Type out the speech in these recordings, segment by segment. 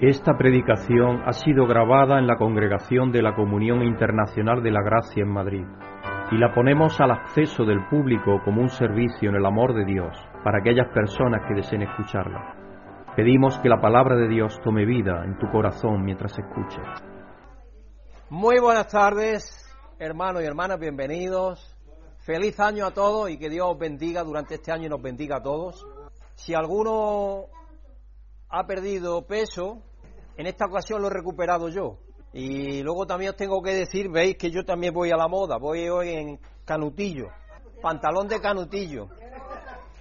Esta predicación ha sido grabada en la Congregación de la Comunión Internacional de la Gracia en Madrid y la ponemos al acceso del público como un servicio en el amor de Dios para aquellas personas que deseen escucharla. Pedimos que la palabra de Dios tome vida en tu corazón mientras escuches. Muy buenas tardes, hermanos y hermanas, bienvenidos. Feliz año a todos y que Dios os bendiga durante este año y nos bendiga a todos. Si alguno ha perdido peso, en esta ocasión lo he recuperado yo. Y luego también os tengo que decir, veis que yo también voy a la moda, voy hoy en canutillo, pantalón de canutillo.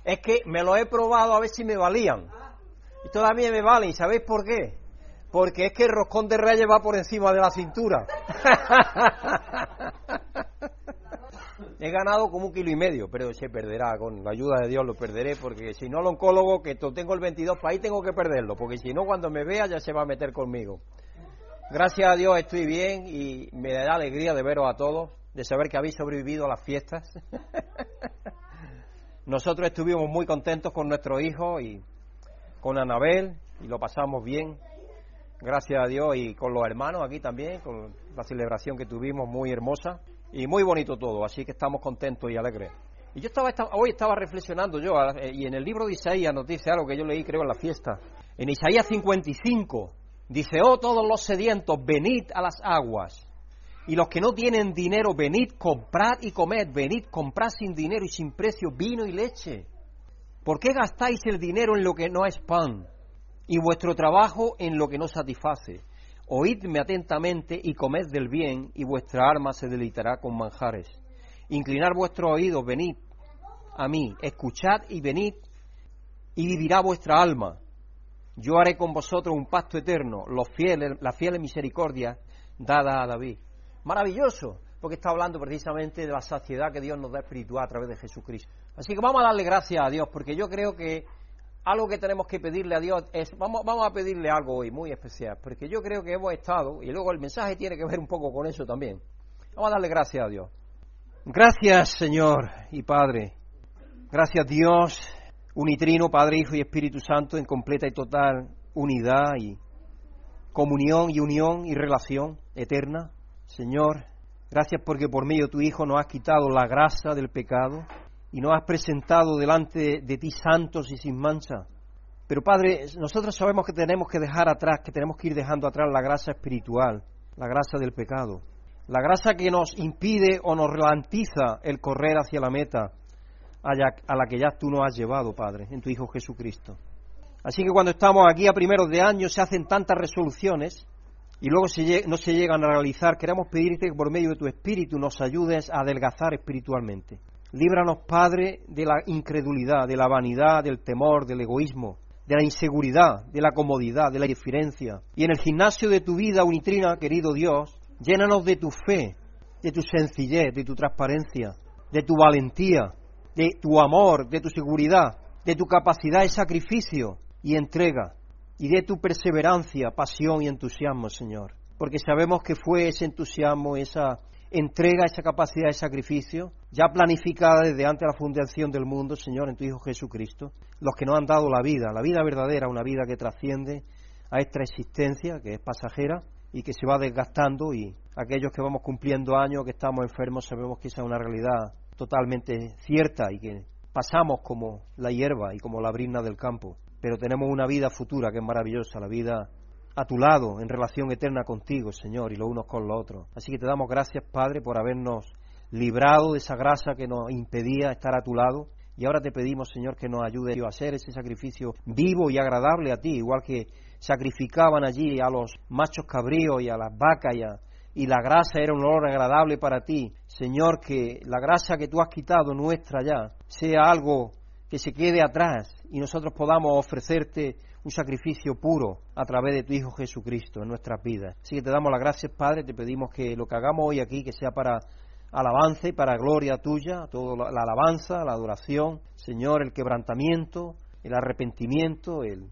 Es que me lo he probado a ver si me valían. Y todavía me valen, ¿y sabéis por qué? Porque es que el roscón de reyes va por encima de la cintura. He ganado como un kilo y medio, pero se perderá, con la ayuda de Dios lo perderé, porque si no el oncólogo, que tengo el 22 para ahí, tengo que perderlo, porque si no cuando me vea ya se va a meter conmigo. Gracias a Dios estoy bien y me da alegría de veros a todos, de saber que habéis sobrevivido a las fiestas. Nosotros estuvimos muy contentos con nuestro hijo y con Anabel y lo pasamos bien, gracias a Dios y con los hermanos aquí también, con la celebración que tuvimos muy hermosa y muy bonito todo, así que estamos contentos y alegres. Y yo estaba, hoy estaba reflexionando yo, eh, y en el libro de Isaías nos dice algo que yo leí creo en la fiesta. En Isaías 55 dice, oh todos los sedientos, venid a las aguas. Y los que no tienen dinero, venid, comprad y comed, venid, comprad sin dinero y sin precio vino y leche. ¿Por qué gastáis el dinero en lo que no es pan y vuestro trabajo en lo que no satisface? Oídme atentamente y comed del bien, y vuestra alma se deleitará con manjares. Inclinar vuestro oído, venid a mí, escuchad y venid, y vivirá vuestra alma. Yo haré con vosotros un pacto eterno, los fieles, la fiel misericordia dada a David. Maravilloso, porque está hablando precisamente de la saciedad que Dios nos da espiritual a través de Jesucristo. Así que vamos a darle gracias a Dios, porque yo creo que algo que tenemos que pedirle a Dios es, vamos, vamos a pedirle algo hoy muy especial, porque yo creo que hemos estado, y luego el mensaje tiene que ver un poco con eso también. Vamos a darle gracias a Dios. Gracias Señor y Padre. Gracias Dios, unitrino, Padre, Hijo y Espíritu Santo, en completa y total unidad y comunión y unión y relación eterna. Señor, gracias porque por medio de tu Hijo nos has quitado la grasa del pecado y nos has presentado delante de ti santos y sin mancha. Pero Padre, nosotros sabemos que tenemos que dejar atrás, que tenemos que ir dejando atrás la grasa espiritual, la grasa del pecado, la grasa que nos impide o nos ralentiza el correr hacia la meta a la que ya tú nos has llevado, Padre, en tu Hijo Jesucristo. Así que cuando estamos aquí a primeros de año se hacen tantas resoluciones y luego no se llegan a realizar, queremos pedirte que por medio de tu Espíritu nos ayudes a adelgazar espiritualmente. Líbranos, Padre, de la incredulidad, de la vanidad, del temor, del egoísmo, de la inseguridad, de la comodidad, de la indiferencia. Y en el gimnasio de tu vida unitrina, querido Dios, llénanos de tu fe, de tu sencillez, de tu transparencia, de tu valentía, de tu amor, de tu seguridad, de tu capacidad de sacrificio y entrega, y de tu perseverancia, pasión y entusiasmo, Señor. Porque sabemos que fue ese entusiasmo, esa entrega esa capacidad de sacrificio, ya planificada desde antes de la fundación del mundo, Señor, en tu Hijo Jesucristo, los que nos han dado la vida, la vida verdadera, una vida que trasciende a esta existencia, que es pasajera y que se va desgastando, y aquellos que vamos cumpliendo años, que estamos enfermos, sabemos que esa es una realidad totalmente cierta y que pasamos como la hierba y como la brina del campo, pero tenemos una vida futura que es maravillosa, la vida a tu lado en relación eterna contigo, Señor, y los unos con los otros. Así que te damos gracias, Padre, por habernos librado de esa grasa que nos impedía estar a tu lado. Y ahora te pedimos, Señor, que nos ayude a hacer ese sacrificio vivo y agradable a ti, igual que sacrificaban allí a los machos cabríos y a las vacas y, y la grasa era un olor agradable para ti. Señor, que la grasa que tú has quitado nuestra ya sea algo que se quede atrás y nosotros podamos ofrecerte un sacrificio puro a través de tu Hijo Jesucristo en nuestras vidas. Así que te damos las gracias, Padre, te pedimos que lo que hagamos hoy aquí, que sea para alabanza y para gloria tuya, toda la alabanza, la adoración, Señor, el quebrantamiento, el arrepentimiento, el,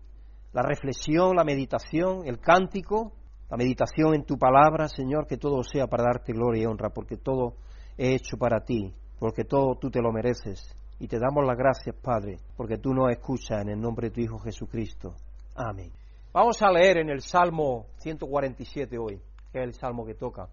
la reflexión, la meditación, el cántico, la meditación en tu palabra, Señor, que todo sea para darte gloria y honra, porque todo es hecho para ti, porque todo tú te lo mereces. Y te damos las gracias, Padre, porque tú nos escuchas en el nombre de tu Hijo Jesucristo. Amén. Vamos a leer en el Salmo 147 hoy, que es el salmo que toca.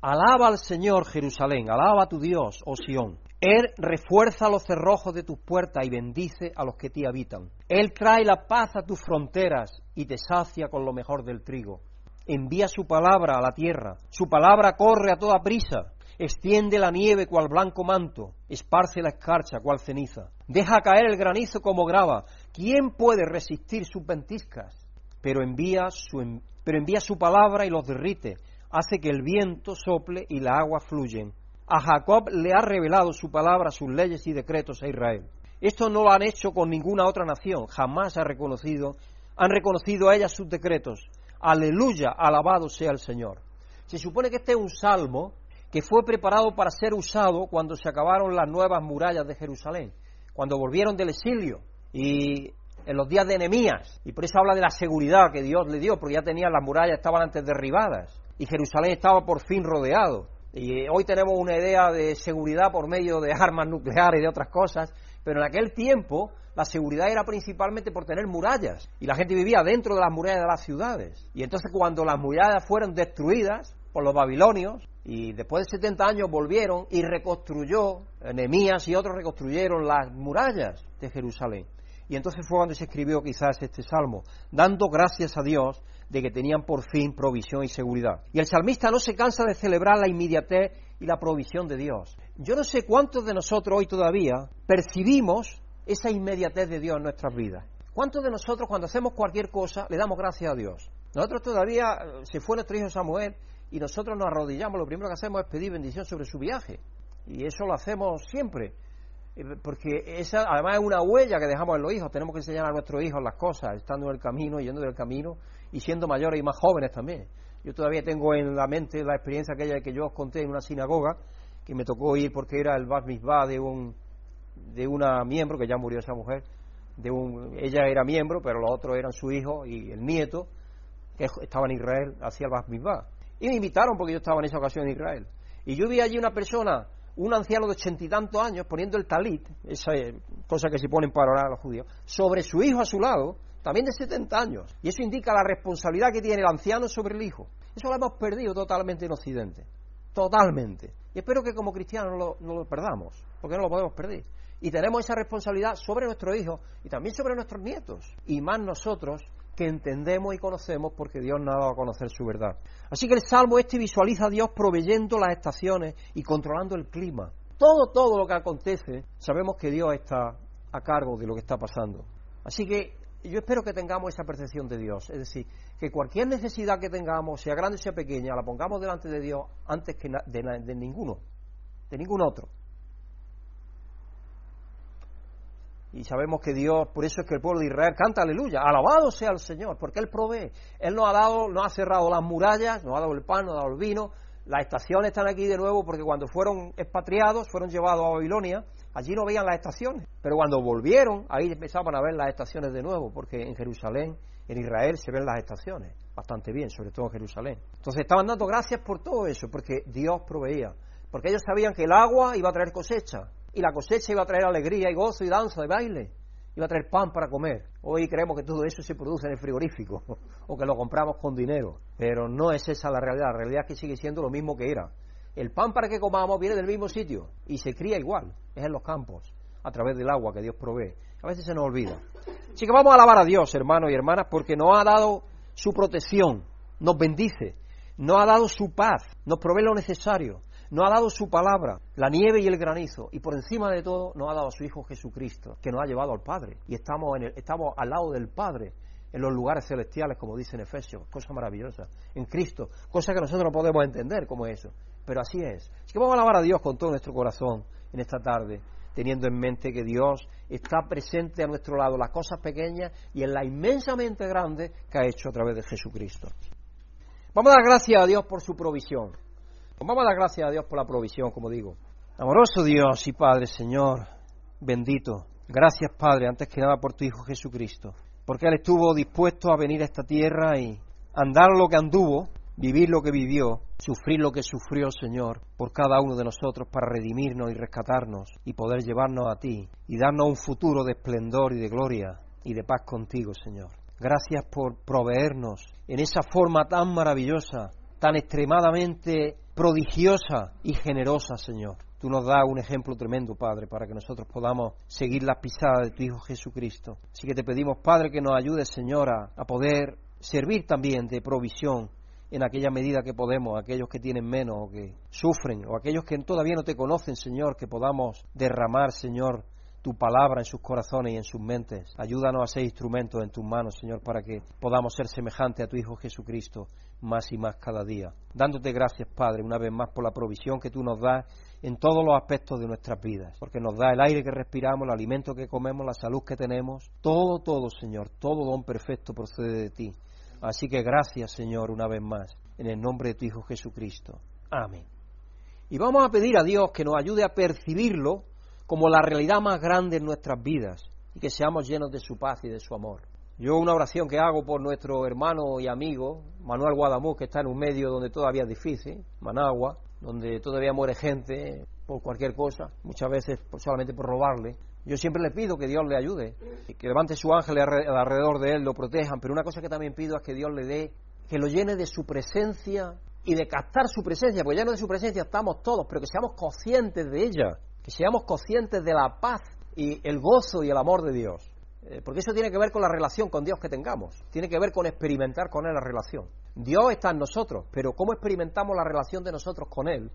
Alaba al Señor Jerusalén, alaba a tu Dios, oh Sión. Él refuerza los cerrojos de tus puertas y bendice a los que te habitan. Él trae la paz a tus fronteras y te sacia con lo mejor del trigo. Envía su palabra a la tierra, su palabra corre a toda prisa, extiende la nieve cual blanco manto, esparce la escarcha cual ceniza, deja caer el granizo como grava. ¿Quién puede resistir sus ventiscas? Pero envía su, pero envía su palabra y los derrite, hace que el viento sople y la agua fluyen. A Jacob le ha revelado su palabra, sus leyes y decretos a Israel. Esto no lo han hecho con ninguna otra nación, jamás ha reconocido, han reconocido a ella sus decretos. Aleluya, alabado sea el Señor. Se supone que este es un salmo que fue preparado para ser usado cuando se acabaron las nuevas murallas de Jerusalén, cuando volvieron del exilio y en los días de Enemías. Y por eso habla de la seguridad que Dios le dio, porque ya tenían las murallas, estaban antes derribadas y Jerusalén estaba por fin rodeado. Y hoy tenemos una idea de seguridad por medio de armas nucleares y de otras cosas, pero en aquel tiempo la seguridad era principalmente por tener murallas y la gente vivía dentro de las murallas de las ciudades. Y entonces cuando las murallas fueron destruidas por los babilonios y después de 70 años volvieron y reconstruyó, Nehemías y otros reconstruyeron las murallas de Jerusalén. Y entonces fue cuando se escribió quizás este salmo, dando gracias a Dios de que tenían por fin provisión y seguridad. Y el salmista no se cansa de celebrar la inmediatez y la provisión de Dios. Yo no sé cuántos de nosotros hoy todavía percibimos esa inmediatez de Dios en nuestras vidas. ¿Cuántos de nosotros cuando hacemos cualquier cosa le damos gracias a Dios? Nosotros todavía, eh, se fue nuestro hijo Samuel y nosotros nos arrodillamos, lo primero que hacemos es pedir bendición sobre su viaje. Y eso lo hacemos siempre. Eh, porque esa además es una huella que dejamos en los hijos. Tenemos que enseñar a nuestros hijos las cosas, estando en el camino, yendo del camino y siendo mayores y más jóvenes también. Yo todavía tengo en la mente la experiencia aquella que yo os conté en una sinagoga, que me tocó ir porque era el bar mitzvah de un de una miembro, que ya murió esa mujer, de un, ella era miembro, pero los otros eran su hijo y el nieto, que estaba en Israel, hacía el bar mitzvah. Y me invitaron porque yo estaba en esa ocasión en Israel. Y yo vi allí una persona, un anciano de ochenta y tantos años, poniendo el talit, esa cosa que se ponen para orar a los judíos, sobre su hijo a su lado, también de 70 años. Y eso indica la responsabilidad que tiene el anciano sobre el hijo. Eso lo hemos perdido totalmente en Occidente. Totalmente. Y espero que como cristianos no lo, no lo perdamos, porque no lo podemos perder. Y tenemos esa responsabilidad sobre nuestros hijos y también sobre nuestros nietos. Y más nosotros que entendemos y conocemos porque Dios nos ha dado a conocer su verdad. Así que el Salmo este visualiza a Dios proveyendo las estaciones y controlando el clima. Todo, todo lo que acontece, sabemos que Dios está a cargo de lo que está pasando. Así que yo espero que tengamos esa percepción de Dios, es decir, que cualquier necesidad que tengamos, sea grande o sea pequeña, la pongamos delante de Dios antes que de, de ninguno, de ningún otro. Y sabemos que Dios, por eso es que el pueblo de Israel canta aleluya, alabado sea el Señor, porque Él provee. Él nos ha dado, no ha cerrado las murallas, nos ha dado el pan, nos ha dado el vino. Las estaciones están aquí de nuevo porque cuando fueron expatriados, fueron llevados a Babilonia, allí no veían las estaciones. Pero cuando volvieron, ahí empezaban a ver las estaciones de nuevo, porque en Jerusalén, en Israel, se ven las estaciones bastante bien, sobre todo en Jerusalén. Entonces estaban dando gracias por todo eso, porque Dios proveía. Porque ellos sabían que el agua iba a traer cosecha, y la cosecha iba a traer alegría y gozo y danza y baile. Iba a traer pan para comer. Hoy creemos que todo eso se produce en el frigorífico o que lo compramos con dinero. Pero no es esa la realidad. La realidad es que sigue siendo lo mismo que era. El pan para que comamos viene del mismo sitio y se cría igual. Es en los campos, a través del agua que Dios provee. A veces se nos olvida. Así que vamos a alabar a Dios, hermanos y hermanas, porque nos ha dado su protección, nos bendice, nos ha dado su paz, nos provee lo necesario, nos ha dado su palabra, la nieve y el granizo, y por encima de todo nos ha dado a su Hijo Jesucristo, que nos ha llevado al Padre, y estamos, en el, estamos al lado del Padre, en los lugares celestiales, como dice en Efesios, cosa maravillosa, en Cristo, cosa que nosotros no podemos entender como eso, pero así es. Así que vamos a alabar a Dios con todo nuestro corazón en esta tarde, teniendo en mente que Dios está presente a nuestro lado, las cosas pequeñas y en la inmensamente grande que ha hecho a través de Jesucristo. Vamos a dar gracias a Dios por su provisión. Vamos a dar gracias a Dios por la provisión, como digo. Amoroso Dios y Padre, Señor, bendito. Gracias, Padre, antes que nada por tu Hijo Jesucristo. Porque Él estuvo dispuesto a venir a esta tierra y andar lo que anduvo, vivir lo que vivió, sufrir lo que sufrió, Señor, por cada uno de nosotros para redimirnos y rescatarnos y poder llevarnos a ti y darnos un futuro de esplendor y de gloria y de paz contigo, Señor. Gracias por proveernos en esa forma tan maravillosa, tan extremadamente prodigiosa y generosa, Señor. Tú nos das un ejemplo tremendo, Padre, para que nosotros podamos seguir las pisadas de tu Hijo Jesucristo. Así que te pedimos, Padre, que nos ayudes, Señora, a poder servir también de provisión en aquella medida que podemos, aquellos que tienen menos o que sufren, o aquellos que todavía no te conocen, Señor, que podamos derramar, Señor, tu palabra en sus corazones y en sus mentes. Ayúdanos a ser instrumentos en tus manos, Señor, para que podamos ser semejantes a tu Hijo Jesucristo más y más cada día. Dándote gracias, Padre, una vez más por la provisión que tú nos das en todos los aspectos de nuestras vidas, porque nos da el aire que respiramos, el alimento que comemos, la salud que tenemos, todo, todo, Señor, todo don perfecto procede de ti. Así que gracias, Señor, una vez más, en el nombre de tu Hijo Jesucristo. Amén. Y vamos a pedir a Dios que nos ayude a percibirlo como la realidad más grande en nuestras vidas y que seamos llenos de su paz y de su amor. Yo una oración que hago por nuestro hermano y amigo Manuel Guadamuz, que está en un medio donde todavía es difícil, Managua, donde todavía muere gente por cualquier cosa, muchas veces solamente por robarle. Yo siempre le pido que Dios le ayude, que levante su ángel alrededor de él, lo protejan, pero una cosa que también pido es que Dios le dé, que lo llene de su presencia y de captar su presencia, porque lleno de su presencia estamos todos, pero que seamos conscientes de ella, seamos conscientes de la paz y el gozo y el amor de Dios. Eh, porque eso tiene que ver con la relación con Dios que tengamos, tiene que ver con experimentar con Él la relación. Dios está en nosotros, pero cómo experimentamos la relación de nosotros con Él,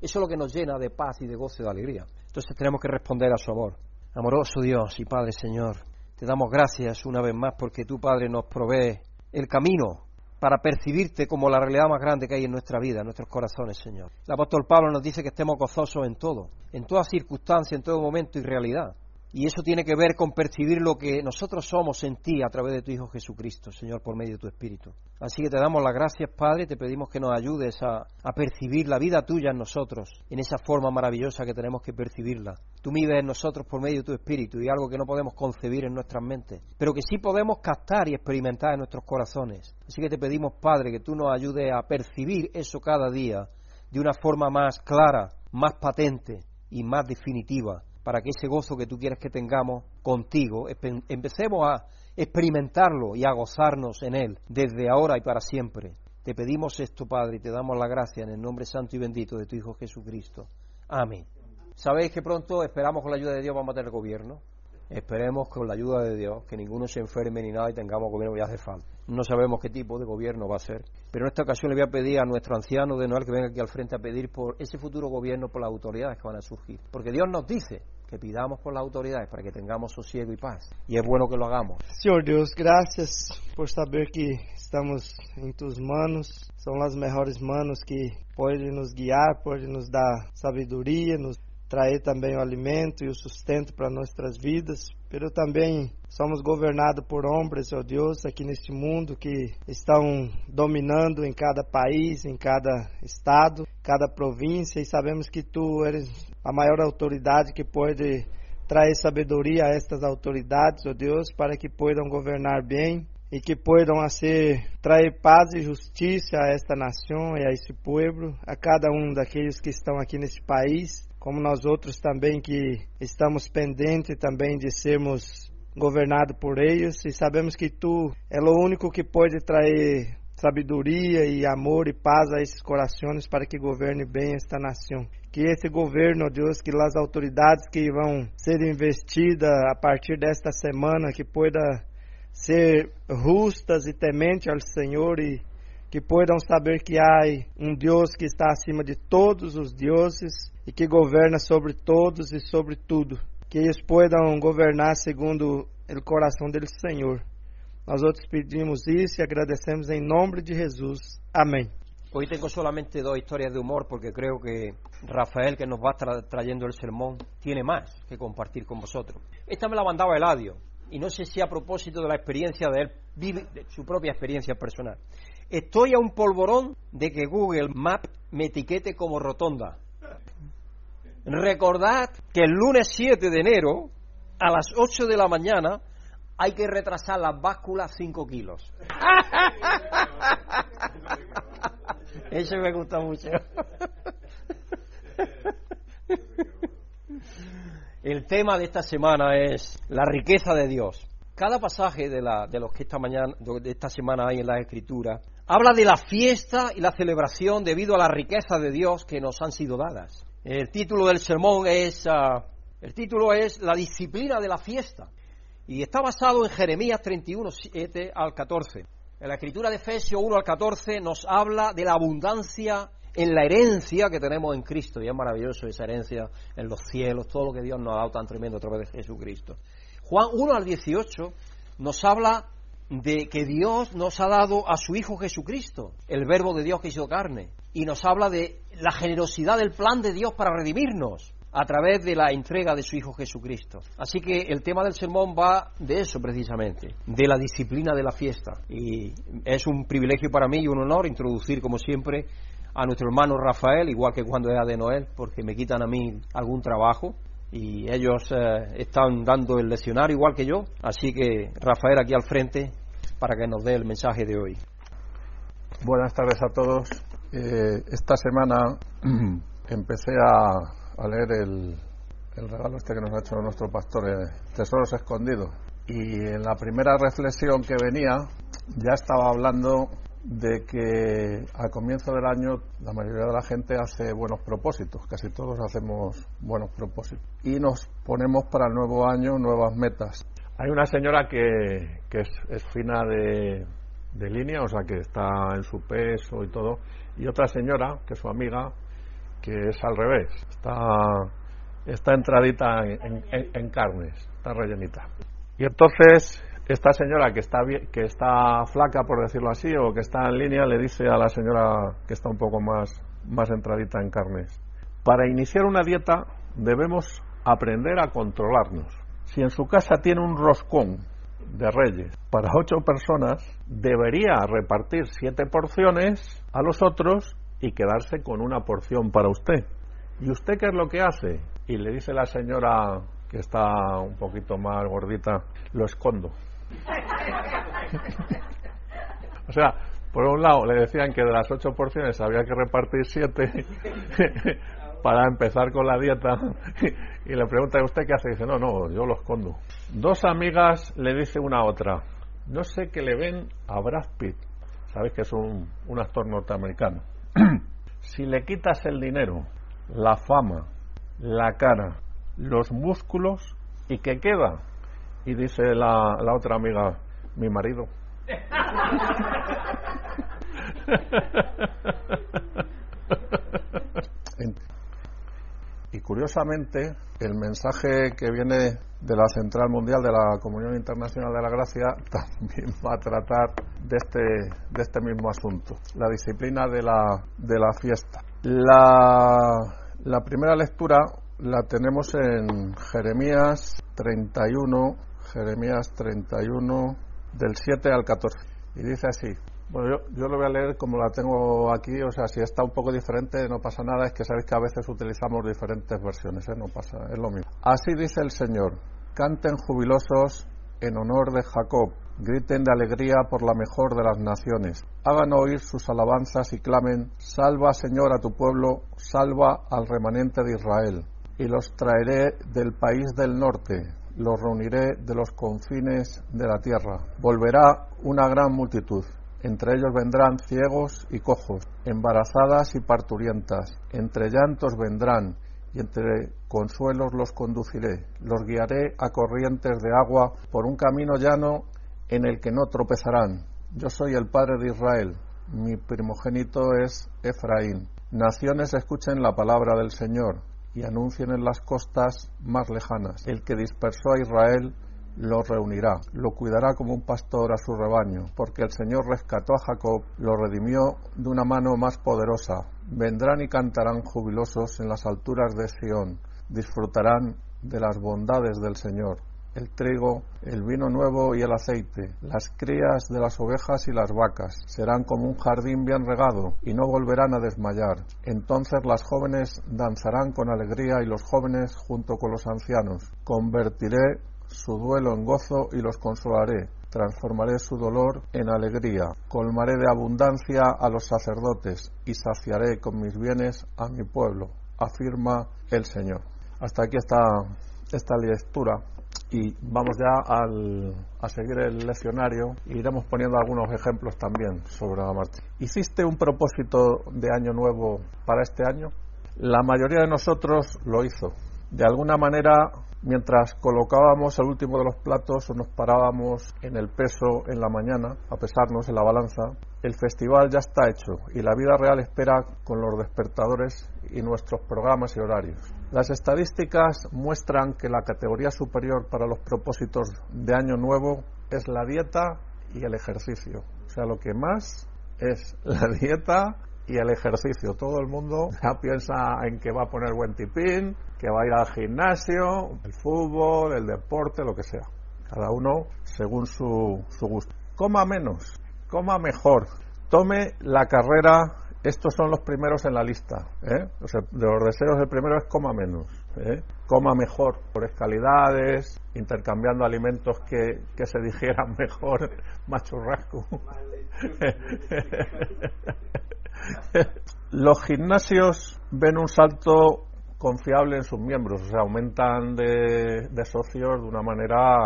eso es lo que nos llena de paz y de gozo y de alegría. Entonces tenemos que responder a su amor. Amoroso Dios y Padre Señor, te damos gracias una vez más porque tú, Padre, nos provee el camino para percibirte como la realidad más grande que hay en nuestra vida, en nuestros corazones, Señor. El apóstol Pablo nos dice que estemos gozosos en todo, en toda circunstancia, en todo momento y realidad. Y eso tiene que ver con percibir lo que nosotros somos en ti a través de tu Hijo Jesucristo, Señor, por medio de tu Espíritu. Así que te damos las gracias, Padre, te pedimos que nos ayudes a, percibir la vida tuya en nosotros, en esa forma maravillosa que tenemos que percibirla. Tú vives en nosotros por medio de tu Espíritu y algo que no podemos concebir en nuestras mentes, pero que sí podemos captar y experimentar en nuestros corazones. Así que te pedimos, Padre, que tú nos ayudes a percibir eso cada día de una forma más clara, más patente y más definitiva para que ese gozo que tú quieres que tengamos contigo, empecemos a experimentarlo y a gozarnos en él desde ahora y para siempre. Te pedimos esto, Padre, y te damos la gracia en el nombre santo y bendito de tu Hijo Jesucristo. Amén. Sabéis que pronto esperamos con la ayuda de Dios vamos a tener gobierno. Esperemos con la ayuda de Dios que ninguno se enferme ni nada y tengamos gobierno que hace falta. No sabemos qué tipo de gobierno va a ser. Pero en esta ocasión le voy a pedir a nuestro anciano de Noel que venga aquí al frente a pedir por ese futuro gobierno, por las autoridades que van a surgir. Porque Dios nos dice que pidamos por las autoridades para que tengamos sosiego y paz. Y es bueno que lo hagamos. Señor Dios, gracias por saber que estamos en tus manos. Son las mejores manos que pueden nos guiar, pueden nos dar sabiduría, nos trazer também o alimento e o sustento para nossas vidas, pero também somos governados por homens, ó Deus, aqui neste mundo que estão dominando em cada país, em cada estado, cada província, e sabemos que tu eres a maior autoridade que pode trazer sabedoria a estas autoridades, ó Deus, para que possam governar bem e que possam ser trazer paz e justiça a esta nação e a este povo, a cada um daqueles que estão aqui neste país como nós outros também que estamos pendentes também de sermos governados por eles e sabemos que tu é o único que pode trazer sabedoria e amor e paz a esses corações para que governe bem esta nação. Que esse governo, Deus, que as autoridades que vão ser investidas a partir desta semana, que pueda ser justas e tementes ao Senhor e que possam saber que há um Deus que está acima de todos os deuses e que governa sobre todos e sobre tudo. Que eles possam governar segundo o coração do Senhor. Nós outros pedimos isso e agradecemos em nome de Jesus. Amém. Hoy tengo solamente dos historias de humor porque creo que Rafael, que nos va tra trayendo el sermón, tiene más que compartir con vosotros. Esta me la mandaba Eladio y no sé si a propósito de la experiencia de él, de su propia experiencia personal. Estoy a un polvorón de que Google Maps me etiquete como rotonda. Recordad que el lunes 7 de enero, a las 8 de la mañana, hay que retrasar las básculas 5 kilos. Eso me gusta mucho. El tema de esta semana es la riqueza de Dios. Cada pasaje de, la, de los que esta mañana, de esta semana hay en la Escritura, habla de la fiesta y la celebración debido a la riqueza de Dios que nos han sido dadas. El título del sermón es, ah, el título es La disciplina de la fiesta y está basado en Jeremías 31, 7 al 14. En la escritura de Efesios 1 al 14 nos habla de la abundancia en la herencia que tenemos en Cristo. Y es maravilloso esa herencia en los cielos, todo lo que Dios nos ha dado tan tremendo a través de Jesucristo. Juan 1 al 18 nos habla de que Dios nos ha dado a su Hijo Jesucristo, el verbo de Dios que hizo carne, y nos habla de la generosidad del plan de Dios para redimirnos a través de la entrega de su Hijo Jesucristo. Así que el tema del sermón va de eso precisamente, de la disciplina de la fiesta. Y es un privilegio para mí y un honor introducir, como siempre, a nuestro hermano Rafael, igual que cuando era de Noel, porque me quitan a mí algún trabajo y ellos eh, están dando el leccionario igual que yo. Así que Rafael aquí al frente para que nos dé el mensaje de hoy. Buenas tardes a todos. Eh, esta semana empecé a, leer el, regalo este que nos ha hecho nuestro pastor, eh, Tesoros Escondidos. Y en la primera reflexión que venía ya estaba hablando de que al comienzo del año la mayoría de la gente hace buenos propósitos, casi todos hacemos buenos propósitos. Y nos ponemos para el nuevo año nuevas metas. Hay una señora que, que es, fina de, de, línea, o sea que está en su peso y todo, y otra señora, que es su amiga, que es al revés, está, está entradita en, en carnes, está rellenita. Y entonces esta señora que está, que está flaca, por decirlo así, o que está en línea, le dice a la señora que está un poco más, más entradita en carnes, para iniciar una dieta debemos aprender a controlarnos. Si en su casa tiene un roscón de reyes para ocho personas, debería repartir siete porciones a los otros y quedarse con una porción para usted. ¿Y usted qué es lo que hace? Y le dice la señora que está un poquito más gordita, lo escondo. O sea, por un lado le decían que de las ocho porciones había que repartir siete para empezar con la dieta y le pregunta a usted qué hace y dice no no yo lo escondo dos amigas le dice una a otra no sé qué le ven a Brad Pitt. Sabéis que es un, un actor norteamericano. Si le quitas el dinero la fama la cara los músculos y qué queda y dice la, la otra amiga, mi marido. Y curiosamente, el mensaje que viene de la Central Mundial de la Comunión Internacional de la Gracia también va a tratar de este, de este mismo asunto, la disciplina de la, de la fiesta. La, la primera lectura la tenemos en Jeremías 31, Jeremías 31, del 7 al 14. Y dice así. Bueno, yo, yo, lo voy a leer como la tengo aquí, o sea, si está un poco diferente no pasa nada, es que sabéis que a veces utilizamos diferentes versiones, ¿eh? no pasa, es lo mismo. Así dice el Señor, canten jubilosos en honor de Jacob, griten de alegría por la mejor de las naciones, hagan oír sus alabanzas y clamen, salva Señor a tu pueblo, salva al remanente de Israel, y los traeré del país del norte, los reuniré de los confines de la tierra. Volverá una gran multitud. Entre ellos vendrán ciegos y cojos, embarazadas y parturientas. Entre llantos vendrán, y entre consuelos los conduciré. Los guiaré a corrientes de agua por un camino llano en el que no tropezarán. Yo soy el Padre de Israel. Mi primogénito es Efraín. Naciones escuchen la palabra del Señor y anuncien en las costas más lejanas. El que dispersó a Israel lo reunirá, lo cuidará como un pastor a su rebaño, porque el Señor rescató a Jacob, lo redimió de una mano más poderosa. Vendrán y cantarán jubilosos en las alturas de Sión, disfrutarán de las bondades del Señor el trigo, el vino nuevo y el aceite, las crías de las ovejas y las vacas. Serán como un jardín bien regado y no volverán a desmayar. Entonces las jóvenes danzarán con alegría y los jóvenes junto con los ancianos. Convertiré su duelo en gozo y los consolaré. Transformaré su dolor en alegría. Colmaré de abundancia a los sacerdotes y saciaré con mis bienes a mi pueblo, afirma el Señor. Hasta aquí está esta lectura y vamos ya al, a seguir el leccionario y iremos poniendo algunos ejemplos también sobre la marcha. ¿Hiciste un propósito de año nuevo para este año? La mayoría de nosotros lo hizo. De alguna manera Mientras colocábamos el último de los platos o nos parábamos en el peso en la mañana, a pesarnos en la balanza, el festival ya está hecho y la vida real espera con los despertadores y nuestros programas y horarios. Las estadísticas muestran que la categoría superior para los propósitos de Año Nuevo es la dieta y el ejercicio. O sea, lo que más es la dieta y el ejercicio. Todo el mundo ya piensa en que va a poner buen tipín, que va a ir al gimnasio, el fútbol, el deporte, lo que sea. Cada uno según su, su gusto. Coma menos, coma mejor, tome la carrera. Estos son los primeros en la lista. ¿eh? de los deseos, el primero es coma menos. ¿eh? Coma mejor, por calidades, intercambiando alimentos que, que se digieran mejor, más churrasco. Los gimnasios ven un salto confiable en sus miembros, o sea, aumentan de, socios de una manera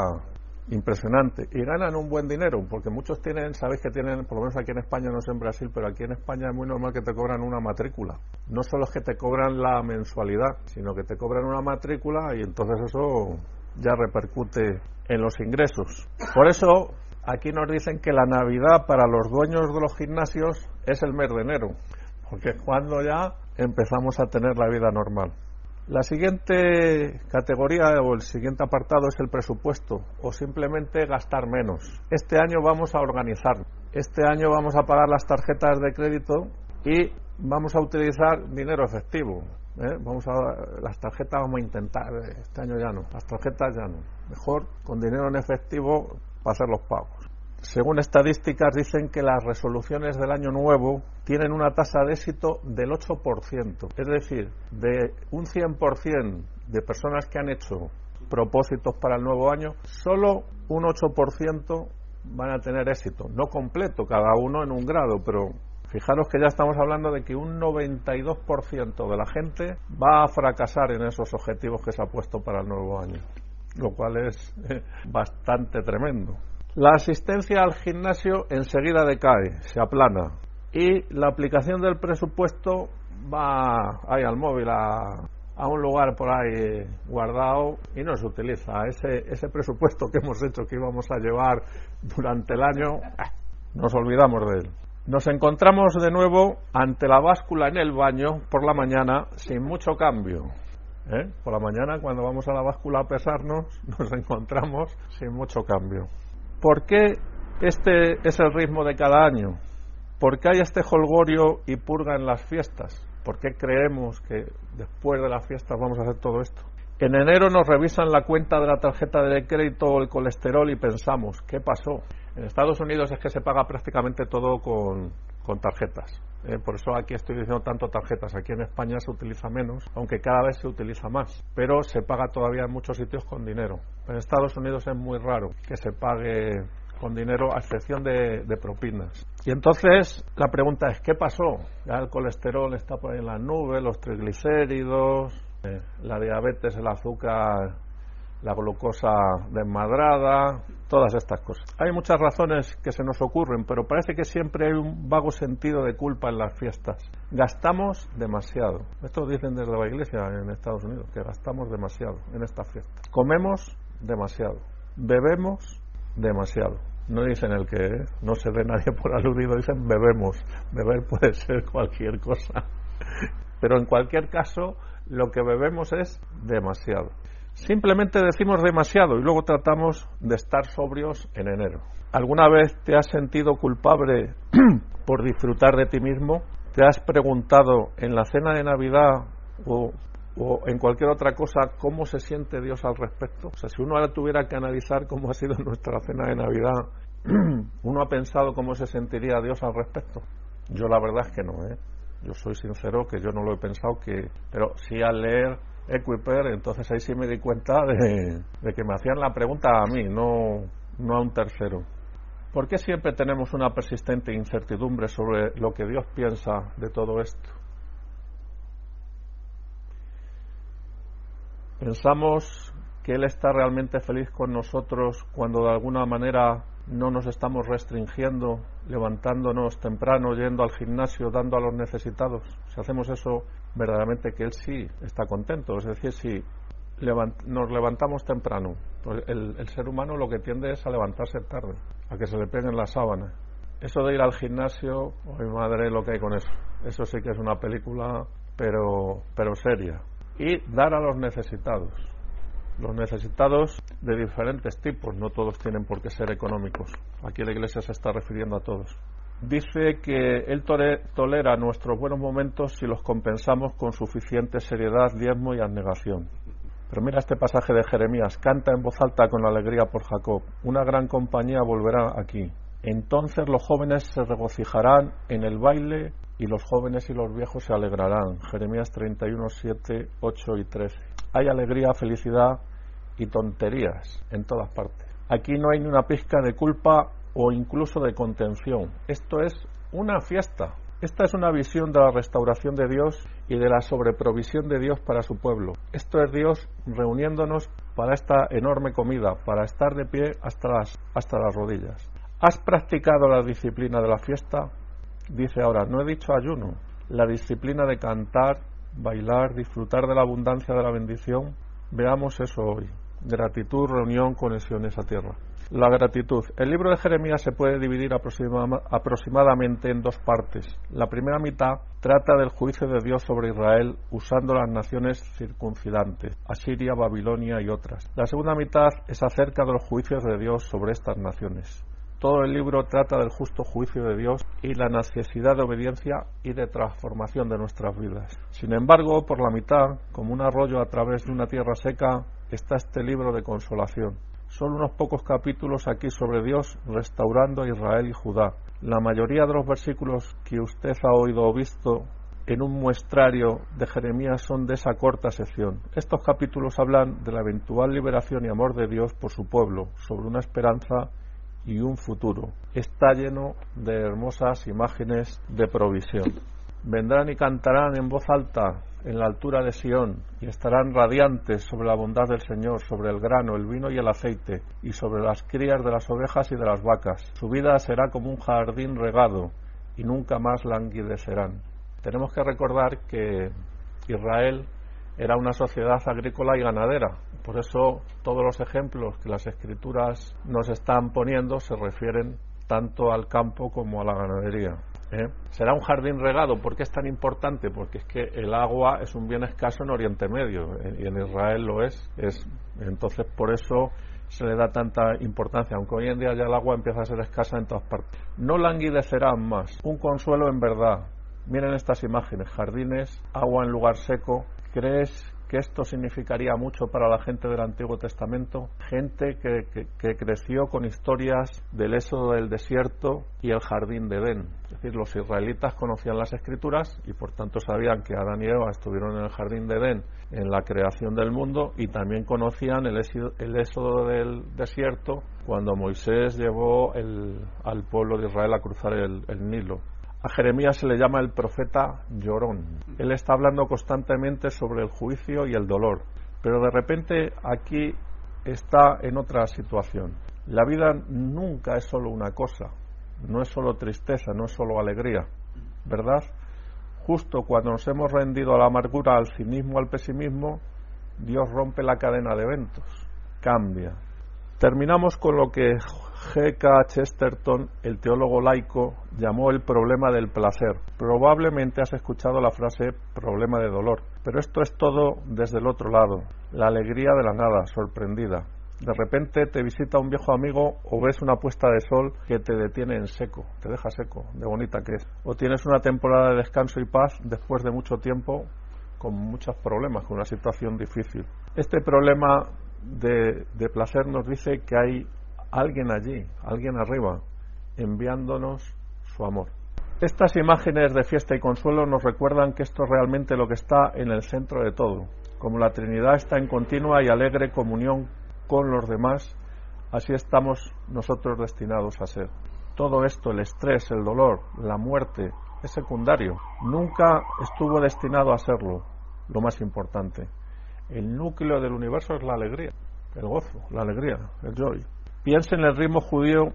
impresionante y ganan un buen dinero, porque muchos tienen, sabéis que tienen, por lo menos aquí en España, no sé en Brasil, pero aquí en España es muy normal que te cobran una matrícula. No solo es que te cobran la mensualidad, sino que te cobran una matrícula y entonces eso ya repercute en los ingresos. Por eso aquí nos dicen que la Navidad para los dueños de los gimnasios es el mes de enero, porque es cuando ya empezamos a tener la vida normal. La siguiente categoría o el siguiente apartado es el presupuesto o simplemente gastar menos. Este año vamos a organizar. Este año vamos a pagar las tarjetas de crédito y vamos a utilizar dinero efectivo. ¿eh? Vamos a las tarjetas vamos a intentar este año ya no. Las tarjetas ya no. Mejor con dinero en efectivo para hacer los pagos. Según estadísticas dicen que las resoluciones del año nuevo tienen una tasa de éxito del 8%. Es decir, de un 100% de personas que han hecho propósitos para el nuevo año, solo un 8% van a tener éxito. No completo, cada uno en un grado, pero fijaros que ya estamos hablando de que un 92% de la gente va a fracasar en esos objetivos que se ha puesto para el nuevo año, lo cual es bastante tremendo. La asistencia al gimnasio enseguida decae, se aplana y la aplicación del presupuesto va ahí al móvil a, un lugar por ahí guardado y no se utiliza. Ese, ese presupuesto que hemos hecho que íbamos a llevar durante el año, nos olvidamos de él. Nos encontramos de nuevo ante la báscula en el baño por la mañana sin mucho cambio. ¿eh? Por la mañana cuando vamos a la báscula a pesarnos nos encontramos sin mucho cambio. ¿Por qué este es el ritmo de cada año? ¿Por qué hay este holgorio y purga en las fiestas? ¿Por qué creemos que después de las fiestas vamos a hacer todo esto? En enero nos revisan la cuenta de la tarjeta de crédito o el colesterol y pensamos, ¿qué pasó? En Estados Unidos es que se paga prácticamente todo con, tarjetas. Eh, por eso aquí estoy diciendo tanto tarjetas. Aquí en España se utiliza menos, aunque cada vez se utiliza más. Pero se paga todavía en muchos sitios con dinero. En Estados Unidos es muy raro que se pague con dinero a excepción de, propinas. Y entonces la pregunta es, ¿qué pasó? Ya el colesterol está por ahí en la nube, los triglicéridos, eh, la diabetes, el azúcar la glucosa desmadrada, todas estas cosas. Hay muchas razones que se nos ocurren, pero parece que siempre hay un vago sentido de culpa en las fiestas. Gastamos demasiado. Esto dicen desde la iglesia en Estados Unidos, que gastamos demasiado en estas fiestas. Comemos demasiado. Bebemos demasiado. No dicen el que no se ve nadie por aludido, dicen bebemos. Beber puede ser cualquier cosa. Pero en cualquier caso, lo que bebemos es demasiado. Simplemente decimos demasiado y luego tratamos de estar sobrios en enero. ¿Alguna vez te has sentido culpable por disfrutar de ti mismo? ¿Te has preguntado en la cena de Navidad o, en cualquier otra cosa cómo se siente Dios al respecto? O sea, si uno ahora tuviera que analizar cómo ha sido nuestra cena de Navidad, ¿uno ha pensado cómo se sentiría Dios al respecto? Yo la verdad es que no, ¿eh? Yo soy sincero que yo no lo he pensado, que, pero sí al leer Equiper, entonces ahí sí me di cuenta de, que me hacían la pregunta a mí, no, no a un tercero. ¿Por qué siempre tenemos una persistente incertidumbre sobre lo que Dios piensa de todo esto? Pensamos que Él está realmente feliz con nosotros cuando de alguna manera no nos estamos restringiendo, levantándonos temprano, yendo al gimnasio, dando a los necesitados. Si hacemos eso, verdaderamente que Él sí está contento. Es decir, si nos levantamos temprano, pues el, ser humano lo que tiende es a levantarse tarde, a que se le peguen las sábanas. Eso de ir al gimnasio, madre, lo que hay con eso. Eso sí que es una película, pero, pero seria. Y dar a los necesitados los necesitados de diferentes tipos, no todos tienen por qué ser económicos. Aquí la Iglesia se está refiriendo a todos. Dice que Él tolera nuestros buenos momentos si los compensamos con suficiente seriedad, diezmo y abnegación. Pero mira este pasaje de Jeremías, canta en voz alta con alegría por Jacob, una gran compañía volverá aquí. Entonces los jóvenes se regocijarán en el baile y los jóvenes y los viejos se alegrarán. Jeremías 31, 7, 8 y 13. Hay alegría, felicidad y tonterías en todas partes. Aquí no hay ni una pizca de culpa o incluso de contención. Esto es una fiesta. Esta es una visión de la restauración de Dios y de la sobreprovisión de Dios para su pueblo. Esto es Dios reuniéndonos para esta enorme comida, para estar de pie hasta las, hasta las rodillas. ¿Has practicado la disciplina de la fiesta? Dice ahora, no he dicho ayuno, la disciplina de cantar, bailar, disfrutar de la abundancia de la bendición. Veamos eso hoy. Gratitud, reunión, conexión esa tierra. La gratitud. El libro de Jeremías se puede dividir aproximadamente en dos partes. La primera mitad trata del juicio de Dios sobre Israel usando las naciones circuncidantes, Asiria, Babilonia y otras. La segunda mitad es acerca de los juicios de Dios sobre estas naciones. Todo el libro trata del justo juicio de Dios y la necesidad de obediencia y de transformación de nuestras vidas. Sin embargo, por la mitad, como un arroyo a través de una tierra seca, está este libro de consolación. Son unos pocos capítulos aquí sobre Dios restaurando a Israel y Judá. La mayoría de los versículos que usted ha oído o visto en un muestrario de Jeremías son de esa corta sección. Estos capítulos hablan de la eventual liberación y amor de Dios por su pueblo, sobre una esperanza y un futuro. Está lleno de hermosas imágenes de provisión. Vendrán y cantarán en voz alta en la altura de Sión y estarán radiantes sobre la bondad del Señor, sobre el grano, el vino y el aceite, y sobre las crías de las ovejas y de las vacas. Su vida será como un jardín regado y nunca más languidecerán. Tenemos que recordar que Israel era una sociedad agrícola y ganadera. Por eso todos los ejemplos que las escrituras nos están poniendo se refieren tanto al campo como a la ganadería. ¿eh? Será un jardín regado. ¿Por qué es tan importante? Porque es que el agua es un bien escaso en Oriente Medio ¿eh? y en Israel lo es. es. Entonces, por eso se le da tanta importancia, aunque hoy en día ya el agua empieza a ser escasa en todas partes. No languidecerán más. Un consuelo en verdad. Miren estas imágenes, jardines, agua en lugar seco, ¿Crees que esto significaría mucho para la gente del Antiguo Testamento? Gente que, creció con historias del éxodo del desierto y el jardín de Edén. Es decir, los israelitas conocían las escrituras y por tanto sabían que Adán y Eva estuvieron en el jardín de Edén en la creación del mundo y también conocían el éxodo, del desierto cuando Moisés llevó al pueblo de Israel a cruzar el Nilo. A Jeremías se le llama el profeta llorón. Él está hablando constantemente sobre el juicio y el dolor, pero de repente aquí está en otra situación. La vida nunca es solo una cosa, no es solo tristeza, no es solo alegría, ¿verdad? Justo cuando nos hemos rendido a la amargura, al cinismo, al pesimismo, Dios rompe la cadena de eventos, cambia. Terminamos con lo que G.K. Chesterton, el teólogo laico, llamó el problema del placer. Probablemente has escuchado la frase problema de dolor, pero esto es todo desde el otro lado, la alegría de la nada, sorprendida. De repente te visita un viejo amigo o ves una puesta de sol que te detiene en seco, te deja seco, de bonita que es. O tienes una temporada de descanso y paz después de mucho tiempo con muchos problemas, con una situación difícil. Este problema de, de placer nos dice que hay alguien allí, alguien arriba, enviándonos su amor. Estas imágenes de fiesta y consuelo nos recuerdan que esto es realmente lo que está en el centro de todo. Como la Trinidad está en continua y alegre comunión con los demás, así estamos nosotros destinados a ser. Todo esto, el estrés, el dolor, la muerte, es secundario. Nunca estuvo destinado a serlo, lo más importante. El núcleo del universo es la alegría. el gozo, la alegría, el joy. Piensen en el ritmo judío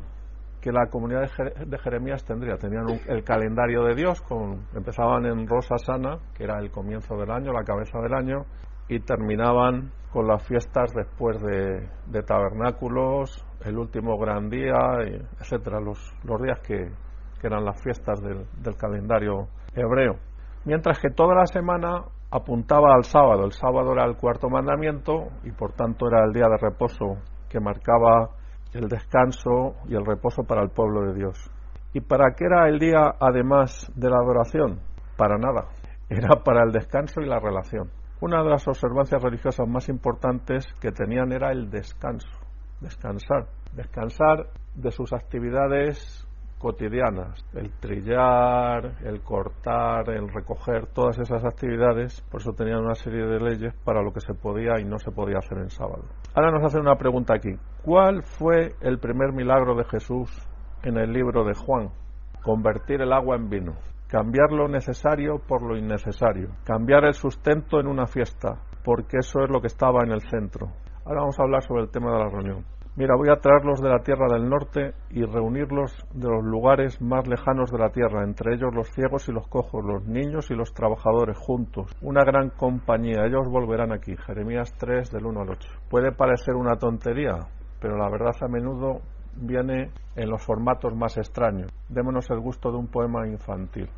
que la comunidad de Jeremías tendría. Tenían el calendario de Dios, con, empezaban en Rosa Sana, que era el comienzo del año, la cabeza del año, y terminaban con las fiestas después de, tabernáculos, el último gran día, etcétera, los, días que, eran las fiestas del calendario hebreo. Mientras que toda la semana apuntaba al sábado. El sábado era el cuarto mandamiento y por tanto era el día de reposo que marcaba el descanso y el reposo para el pueblo de Dios. ¿Y para qué era el día además de la adoración? Para nada. Era para el descanso y la relación. Una de las observancias religiosas más importantes que tenían era el descanso, descansar, descansar de sus actividades cotidianas, el trillar, el cortar, el recoger, todas esas actividades, por eso tenían una serie de leyes para lo que se podía y no se podía hacer en sábado. Ahora nos hacen una pregunta aquí. ¿Cuál fue el primer milagro de Jesús en el libro de Juan? Convertir el agua en vino, cambiar lo necesario por lo innecesario, cambiar el sustento en una fiesta, porque eso es lo que estaba en el centro. Ahora vamos a hablar sobre el tema de la reunión. Mira, voy a traerlos de la tierra del norte y reunirlos de los lugares más lejanos de la tierra, entre ellos los ciegos y los cojos, los niños y los trabajadores juntos. Una gran compañía, ellos volverán aquí. Jeremías 3 del 1 al 8. Puede parecer una tontería, pero la verdad a menudo viene en los formatos más extraños. Démonos el gusto de un poema infantil.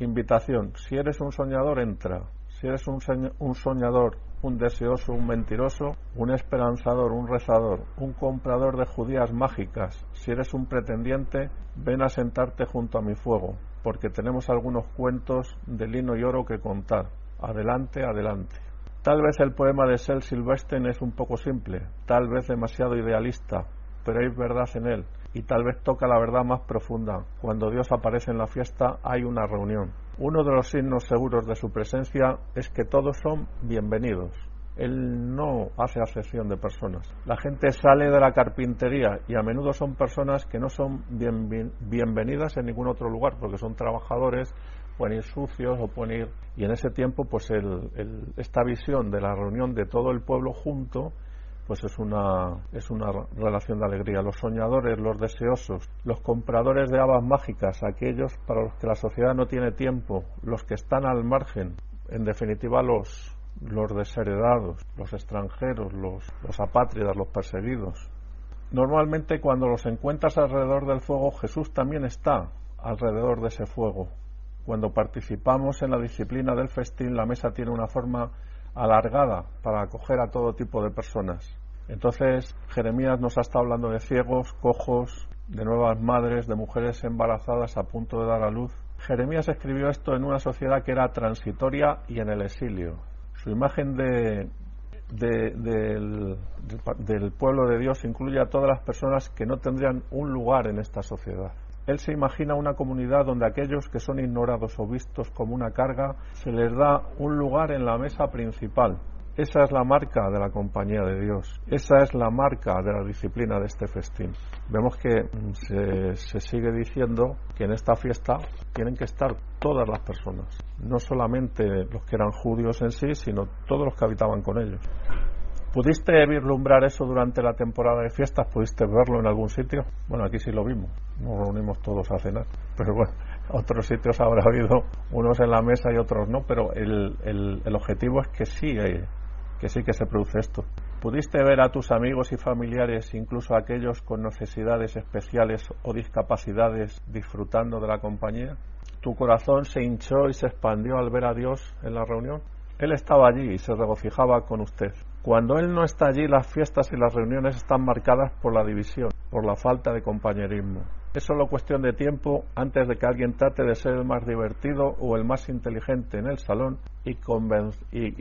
Invitación. Si eres un soñador, entra. Si eres un, soñador, un deseoso, un mentiroso, un esperanzador, un rezador, un comprador de judías mágicas, si eres un pretendiente, ven a sentarte junto a mi fuego, porque tenemos algunos cuentos de lino y oro que contar. Adelante, adelante. Tal vez el poema de Sel Silvestren es un poco simple, tal vez demasiado idealista, pero hay verdad en él, y tal vez toca la verdad más profunda. Cuando Dios aparece en la fiesta hay una reunión. Uno de los signos seguros de su presencia es que todos son bienvenidos. Él no hace acepción de personas. La gente sale de la carpintería y a menudo son personas que no son bienvenidas en ningún otro lugar porque son trabajadores, pueden ir sucios o pueden ir. Y en ese tiempo, pues esta visión de la reunión de todo el pueblo junto pues es una, es una relación de alegría. Los soñadores, los deseosos, los compradores de habas mágicas, aquellos para los que la sociedad no tiene tiempo, los que están al margen, en definitiva los, los desheredados, los extranjeros, los, los apátridas, los perseguidos. Normalmente cuando los encuentras alrededor del fuego, Jesús también está alrededor de ese fuego. Cuando participamos en la disciplina del festín, la mesa tiene una forma alargada para acoger a todo tipo de personas. Entonces, Jeremías nos ha estado hablando de ciegos, cojos, de nuevas madres, de mujeres embarazadas a punto de dar a luz. Jeremías escribió esto en una sociedad que era transitoria y en el exilio. Su imagen de, del, del pueblo de Dios incluye a todas las personas que no tendrían un lugar en esta sociedad. Él se imagina una comunidad donde aquellos que son ignorados o vistos como una carga se les da un lugar en la mesa principal. Esa es la marca de la compañía de Dios. Esa es la marca de la disciplina de este festín. Vemos que se, se sigue diciendo que en esta fiesta tienen que estar todas las personas, no solamente los que eran judíos en sí, sino todos los que habitaban con ellos. ¿Pudiste vislumbrar eso durante la temporada de fiestas? ¿Pudiste verlo en algún sitio? Bueno, aquí sí lo vimos. Nos reunimos todos a cenar. Pero bueno, otros sitios habrá habido unos en la mesa y otros no. Pero el, el, objetivo es que sí, eh, que sí que se produce esto. ¿Pudiste ver a tus amigos y familiares, incluso aquellos con necesidades especiales o discapacidades, disfrutando de la compañía? ¿Tu corazón se hinchó y se expandió al ver a Dios en la reunión? Él estaba allí y se regocijaba con usted. Cuando Él no está allí, las fiestas y las reuniones están marcadas por la división, por la falta de compañerismo. Es solo cuestión de tiempo antes de que alguien trate de ser el más divertido o el más inteligente en el salón y,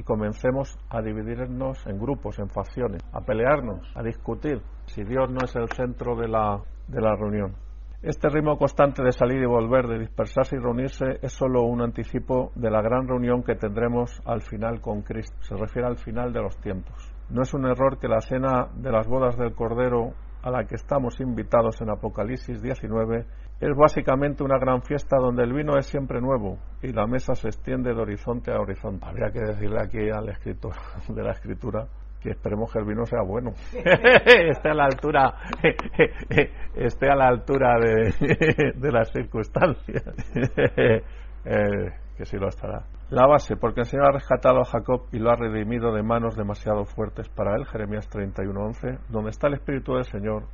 comencemos a dividirnos en grupos, en facciones, a pelearnos, a discutir, si Dios no es el centro de la, de la reunión. Este ritmo constante de salir y volver, de dispersarse y reunirse, es solo un anticipo de la gran reunión que tendremos al final con Cristo. Se refiere al final de los tiempos. No es un error que la cena de las bodas del Cordero a la que estamos invitados en Apocalipsis 19 es básicamente una gran fiesta donde el vino es siempre nuevo y la mesa se extiende de horizonte a horizonte. Habría que decirle aquí al escritor de la escritura que esperemos que el vino sea bueno. esté a la altura, esté a la altura de, de las circunstancias. Eh, que sí lo estará. La base, porque el Señor ha rescatado a Jacob y lo ha redimido de manos demasiado fuertes para él, Jeremías 31:11, donde está el Espíritu del Señor,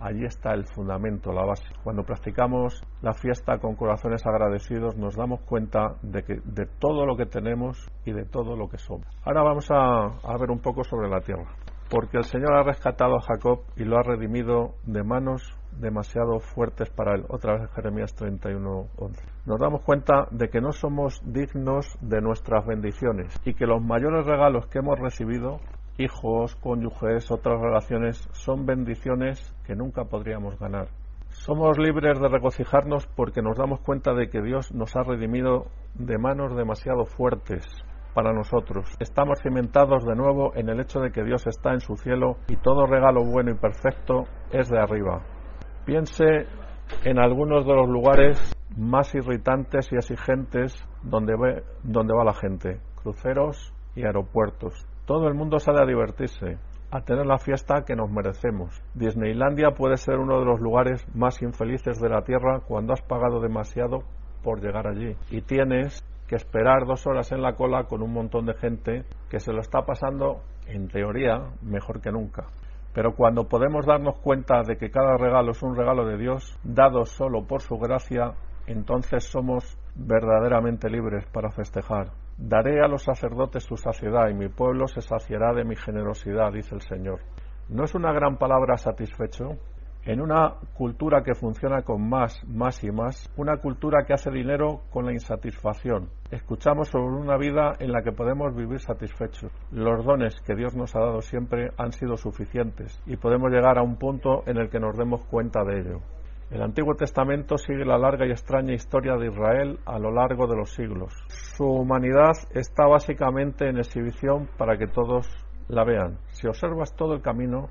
allí está el fundamento, la base. Cuando practicamos la fiesta con corazones agradecidos, nos damos cuenta de, que, de todo lo que tenemos y de todo lo que somos. Ahora vamos a, a ver un poco sobre la tierra porque el Señor ha rescatado a Jacob y lo ha redimido de manos demasiado fuertes para él. Otra vez Jeremías 31:11. Nos damos cuenta de que no somos dignos de nuestras bendiciones y que los mayores regalos que hemos recibido, hijos, cónyuges, otras relaciones, son bendiciones que nunca podríamos ganar. Somos libres de regocijarnos porque nos damos cuenta de que Dios nos ha redimido de manos demasiado fuertes para nosotros. Estamos cimentados de nuevo en el hecho de que Dios está en su cielo y todo regalo bueno y perfecto es de arriba. Piense en algunos de los lugares más irritantes y exigentes donde, donde va la gente, cruceros y aeropuertos. Todo el mundo sale a divertirse, a tener la fiesta que nos merecemos. Disneylandia puede ser uno de los lugares más infelices de la Tierra cuando has pagado demasiado por llegar allí y tienes que esperar dos horas en la cola con un montón de gente que se lo está pasando, en teoría, mejor que nunca. Pero cuando podemos darnos cuenta de que cada regalo es un regalo de Dios, dado solo por su gracia, entonces somos verdaderamente libres para festejar. Daré a los sacerdotes su saciedad y mi pueblo se saciará de mi generosidad, dice el Señor. ¿No es una gran palabra satisfecho? En una cultura que funciona con más, más y más, una cultura que hace dinero con la insatisfacción. Escuchamos sobre una vida en la que podemos vivir satisfechos. Los dones que Dios nos ha dado siempre han sido suficientes y podemos llegar a un punto en el que nos demos cuenta de ello. El Antiguo Testamento sigue la larga y extraña historia de Israel a lo largo de los siglos. Su humanidad está básicamente en exhibición para que todos la vean. Si observas todo el camino,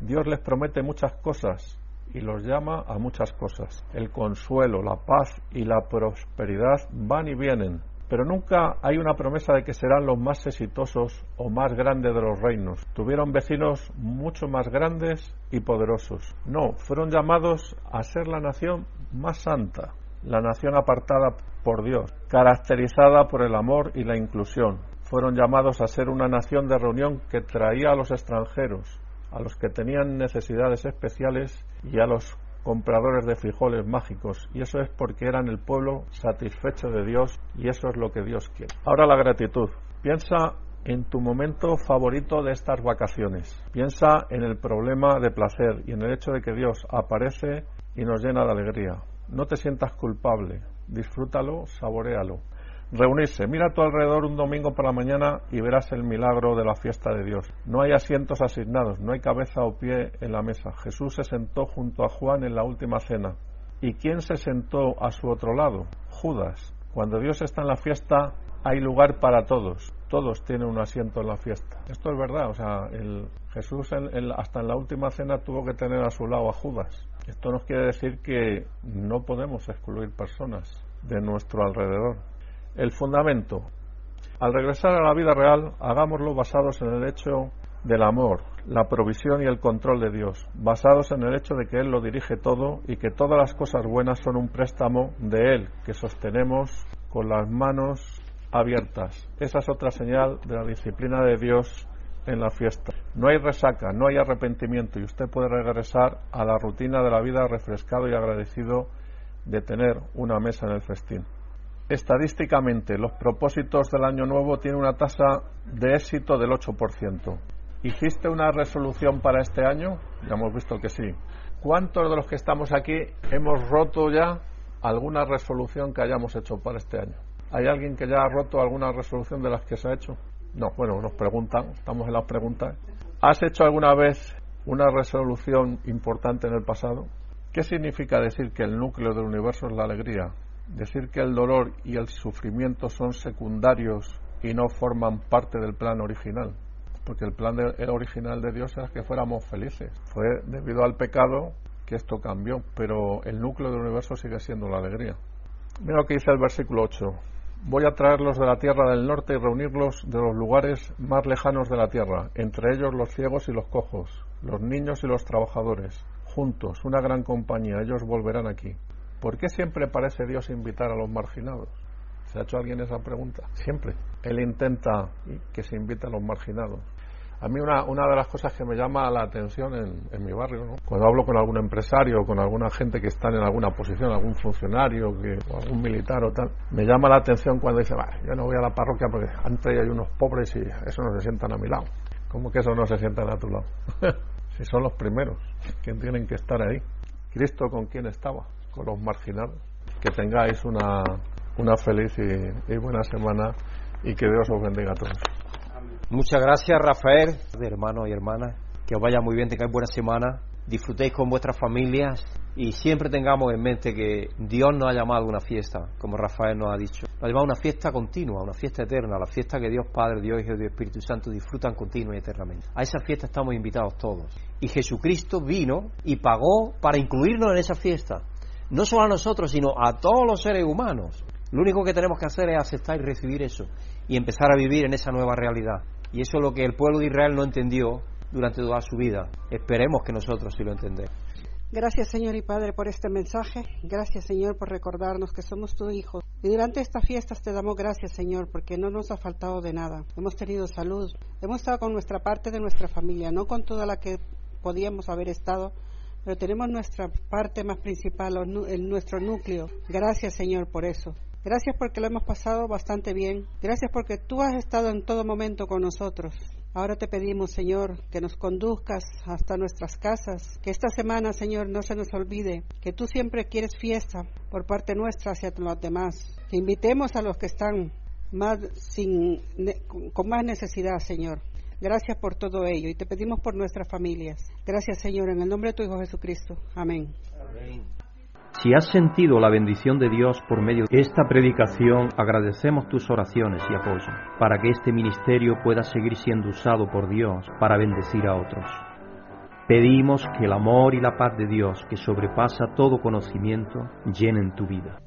Dios les promete muchas cosas y los llama a muchas cosas. El consuelo, la paz y la prosperidad van y vienen, pero nunca hay una promesa de que serán los más exitosos o más grandes de los reinos. Tuvieron vecinos mucho más grandes y poderosos. No, fueron llamados a ser la nación más santa, la nación apartada por Dios, caracterizada por el amor y la inclusión. Fueron llamados a ser una nación de reunión que traía a los extranjeros, a los que tenían necesidades especiales y a los compradores de frijoles mágicos. Y eso es porque eran el pueblo satisfecho de Dios y eso es lo que Dios quiere. Ahora la gratitud. Piensa en tu momento favorito de estas vacaciones. Piensa en el problema de placer y en el hecho de que Dios aparece y nos llena de alegría. No te sientas culpable. Disfrútalo, saborealo reunirse. Mira a tu alrededor un domingo por la mañana y verás el milagro de la fiesta de Dios. No hay asientos asignados, no hay cabeza o pie en la mesa. Jesús se sentó junto a Juan en la última cena. ¿Y quién se sentó a su otro lado? Judas. Cuando Dios está en la fiesta hay lugar para todos. Todos tienen un asiento en la fiesta. Esto es verdad. O sea, el Jesús hasta en la última cena tuvo que tener a su lado a Judas. Esto nos quiere decir que no podemos excluir personas de nuestro alrededor. El fundamento. Al regresar a la vida real, hagámoslo basados en el hecho del amor, la provisión y el control de Dios, basados en el hecho de que Él lo dirige todo y que todas las cosas buenas son un préstamo de Él que sostenemos con las manos abiertas. Esa es otra señal de la disciplina de Dios en la fiesta. No hay resaca, no hay arrepentimiento y usted puede regresar a la rutina de la vida refrescado y agradecido de tener una mesa en el festín. Estadísticamente, los propósitos del año nuevo tienen una tasa de éxito del 8%. ¿Hiciste una resolución para este año? Ya hemos visto que sí. ¿Cuántos de los que estamos aquí hemos roto ya alguna resolución que hayamos hecho para este año? ¿Hay alguien que ya ha roto alguna resolución de las que se ha hecho? No, bueno, nos preguntan, estamos en las preguntas. ¿Has hecho alguna vez una resolución importante en el pasado? ¿Qué significa decir que el núcleo del universo es la alegría? Decir que el dolor y el sufrimiento son secundarios y no forman parte del plan original. Porque el plan original de Dios era que fuéramos felices. Fue debido al pecado que esto cambió, pero el núcleo del universo sigue siendo la alegría. Mira lo que dice el versículo 8. Voy a traerlos de la tierra del norte y reunirlos de los lugares más lejanos de la tierra, entre ellos los ciegos y los cojos, los niños y los trabajadores, juntos, una gran compañía, ellos volverán aquí. ¿Por qué siempre parece Dios invitar a los marginados? ¿Se ha hecho alguien esa pregunta? Siempre. Él intenta que se invite a los marginados. A mí una, una de las cosas que me llama la atención en, mi barrio, ¿no? cuando hablo con algún empresario o con alguna gente que está en alguna posición, algún funcionario que, o algún militar o tal, me llama la atención cuando dice, va, yo no voy a la parroquia porque antes hay unos pobres y eso no se sientan a mi lado. ¿Cómo que eso no se sientan a tu lado? si son los primeros que tienen que estar ahí. Cristo con quién estaba, los marginados. Que tengáis una, una feliz y buena semana y que Dios os bendiga a todos. Muchas gracias, Rafael, hermanos y hermanas. Que os vaya muy bien, tengáis buena semana, disfrutéis con vuestras familias y siempre tengamos en mente que Dios nos ha llamado a una fiesta, como Rafael nos ha dicho. Nos ha llamado a una fiesta continua, una fiesta eterna, la fiesta que Dios Padre, Dios Hijo y Dios Espíritu Santo disfrutan continua y eternamente. A esa fiesta estamos invitados todos. Y Jesucristo vino y pagó para incluirnos en esa fiesta. No solo a nosotros, sino a todos los seres humanos. Lo único que tenemos que hacer es aceptar y recibir eso y empezar a vivir en esa nueva realidad. Y eso es lo que el pueblo de Israel no entendió durante toda su vida. Esperemos que nosotros sí lo entendemos. Gracias Señor y Padre por este mensaje. Gracias Señor por recordarnos que somos tus hijos. Y durante estas fiestas te damos gracias Señor porque no nos ha faltado de nada. Hemos tenido salud. Hemos estado con nuestra parte de nuestra familia, no con toda la que podíamos haber estado, pero tenemos nuestra parte más principal, en nuestro núcleo. Gracias Señor por eso. Gracias porque lo hemos pasado bastante bien. Gracias porque tú has estado en todo momento con nosotros. Ahora te pedimos, Señor, que nos conduzcas hasta nuestras casas, que esta semana, Señor, no se nos olvide que tú siempre quieres fiesta por parte nuestra hacia los demás. Que invitemos a los que están más sin, con más necesidad, Señor. Gracias por todo ello y te pedimos por nuestras familias. Gracias, Señor, en el nombre de tu Hijo Jesucristo. Amén. Si has sentido la bendición de Dios por medio de esta predicación, agradecemos tus oraciones y apoyo para que este ministerio pueda seguir siendo usado por Dios para bendecir a otros. Pedimos que el amor y la paz de Dios, que sobrepasa todo conocimiento, llenen tu vida.